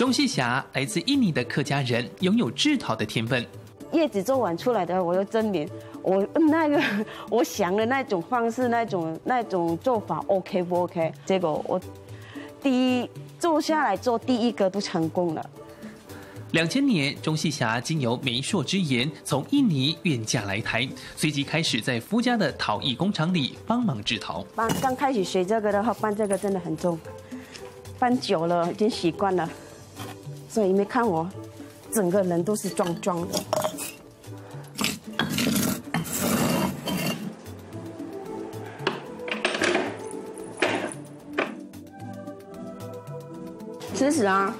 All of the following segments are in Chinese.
钟细霞来自印尼的客家人，拥有制陶的天分。叶子做完出来的，我就证明我那个 我想的那种方式、那种那种做法 OK 不 OK？结果我第一做下来做第一个都成功了。两千年，钟细霞经由媒妁之言，从印尼远嫁来台，随即开始在夫家的陶艺工厂里帮忙制陶。搬刚开始学这个的话，搬这个真的很重，搬久了已经习惯了，所以你没看我整个人都是壮壮的。其实啊，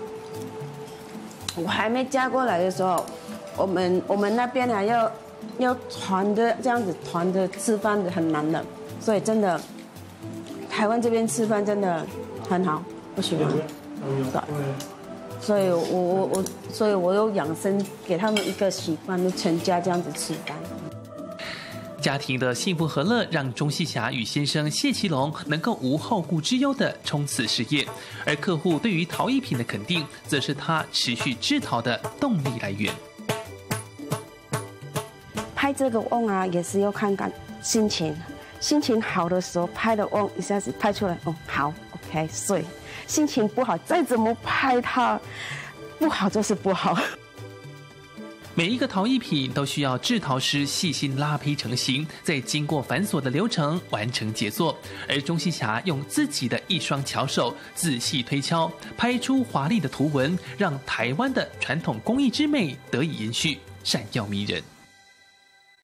我还没嫁过来的时候，我们我们那边还要要团的这样子团的吃饭的很难的，所以真的台湾这边吃饭真的很好，我喜欢。对，所以我我我所以我有养生给他们一个习惯，就全家这样子吃饭。家庭的幸福和乐，让钟西霞与先生谢其龙能够无后顾之忧的冲刺事业，而客户对于陶艺品的肯定，则是他持续制陶的动力来源。拍这个瓮啊，也是要看看心情，心情好的时候拍的瓮一下子拍出来，哦，好，OK，所以心情不好，再怎么拍它，不好就是不好。每一个陶艺品都需要制陶师细心拉坯成型，再经过繁琐的流程完成杰作。而钟西霞用自己的一双巧手仔细推敲，拍出华丽的图文，让台湾的传统工艺之美得以延续，闪耀迷人。